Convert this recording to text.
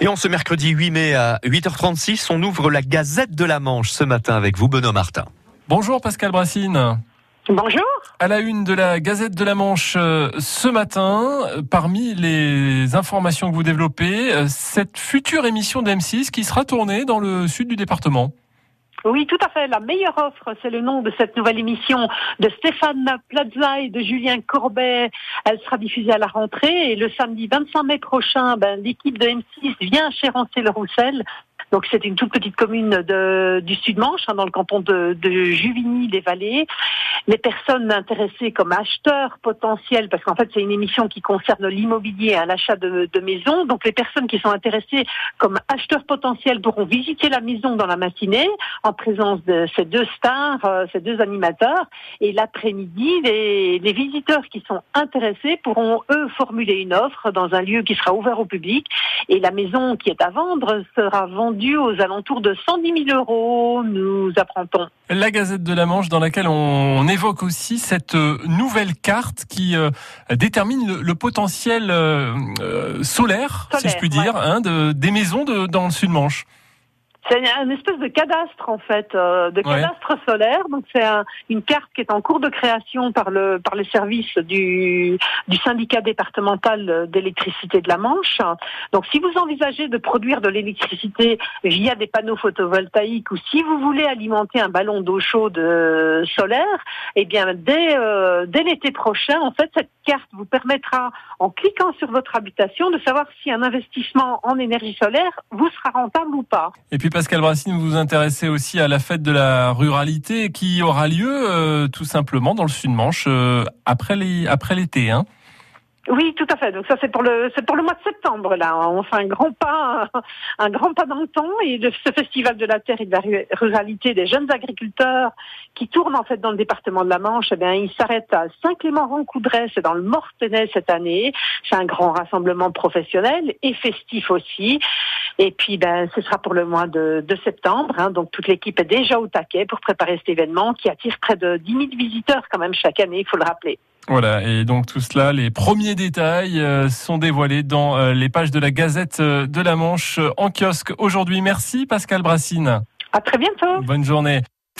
Et en ce mercredi 8 mai à 8h36, on ouvre la Gazette de la Manche ce matin avec vous, Benoît Martin. Bonjour Pascal Brassine. Bonjour. À la une de la Gazette de la Manche euh, ce matin, parmi les informations que vous développez, euh, cette future émission d'M6 qui sera tournée dans le sud du département. Oui, tout à fait. La meilleure offre, c'est le nom de cette nouvelle émission de Stéphane Plaza et de Julien Corbet. Elle sera diffusée à la rentrée et le samedi 25 mai prochain, ben, l'équipe de M6 vient chez le roussel donc c'est une toute petite commune de, du Sud-Manche, hein, dans le canton de, de Juvigny-les-Vallées. Les personnes intéressées comme acheteurs potentiels, parce qu'en fait c'est une émission qui concerne l'immobilier, à l'achat de, de maisons. Donc les personnes qui sont intéressées comme acheteurs potentiels pourront visiter la maison dans la matinée en présence de ces deux stars, euh, ces deux animateurs. Et l'après-midi, les, les visiteurs qui sont intéressés pourront eux formuler une offre dans un lieu qui sera ouvert au public. Et la maison qui est à vendre sera vendue aux alentours de 110 000 euros, nous apprendons. La Gazette de la Manche dans laquelle on évoque aussi cette euh, nouvelle carte qui euh, détermine le, potentiel euh, solaire, si je puis dire, hein, de, des maisons de, dans le Sud-Manche. C'est une espèce de cadastre en fait, euh, de cadastre solaire. Donc c'est une carte qui est en cours de création par le par les services du du syndicat départemental d'électricité de la Manche. Donc si vous envisagez de produire de l'électricité via des panneaux photovoltaïques ou si vous voulez alimenter un ballon d'eau chaude euh, solaire, eh bien dès euh, dès l'été prochain, en fait cette carte vous permettra en cliquant sur votre habitation de savoir si un investissement en énergie solaire vous sera rentable ou pas. Et puis Pascal Brassine, vous vous intéressez aussi à la fête de la ruralité qui aura lieu euh, tout simplement dans le Sud-Manche euh, après l'été. Hein oui, tout à fait. Donc ça c'est pour le mois de septembre là. On fait un grand pas un grand pas dans le temps et ce festival de la terre et de la ruralité des jeunes agriculteurs qui tourne en fait dans le département de la Manche, eh bien à Saint-Clément-Roncoudray, c'est dans le Mortenay cette année. C'est un grand rassemblement professionnel et festif aussi. Et puis ben ce sera pour le mois de, de septembre. Hein. Donc toute l'équipe est déjà au taquet pour préparer cet événement qui attire près de 10 000 visiteurs quand même chaque année, il faut le rappeler. Voilà, et donc tout cela, les premiers détails euh, sont dévoilés dans euh, les pages de la Gazette euh, de la Manche en kiosque aujourd'hui. Merci Pascal Brassine. À très bientôt. Bonne journée.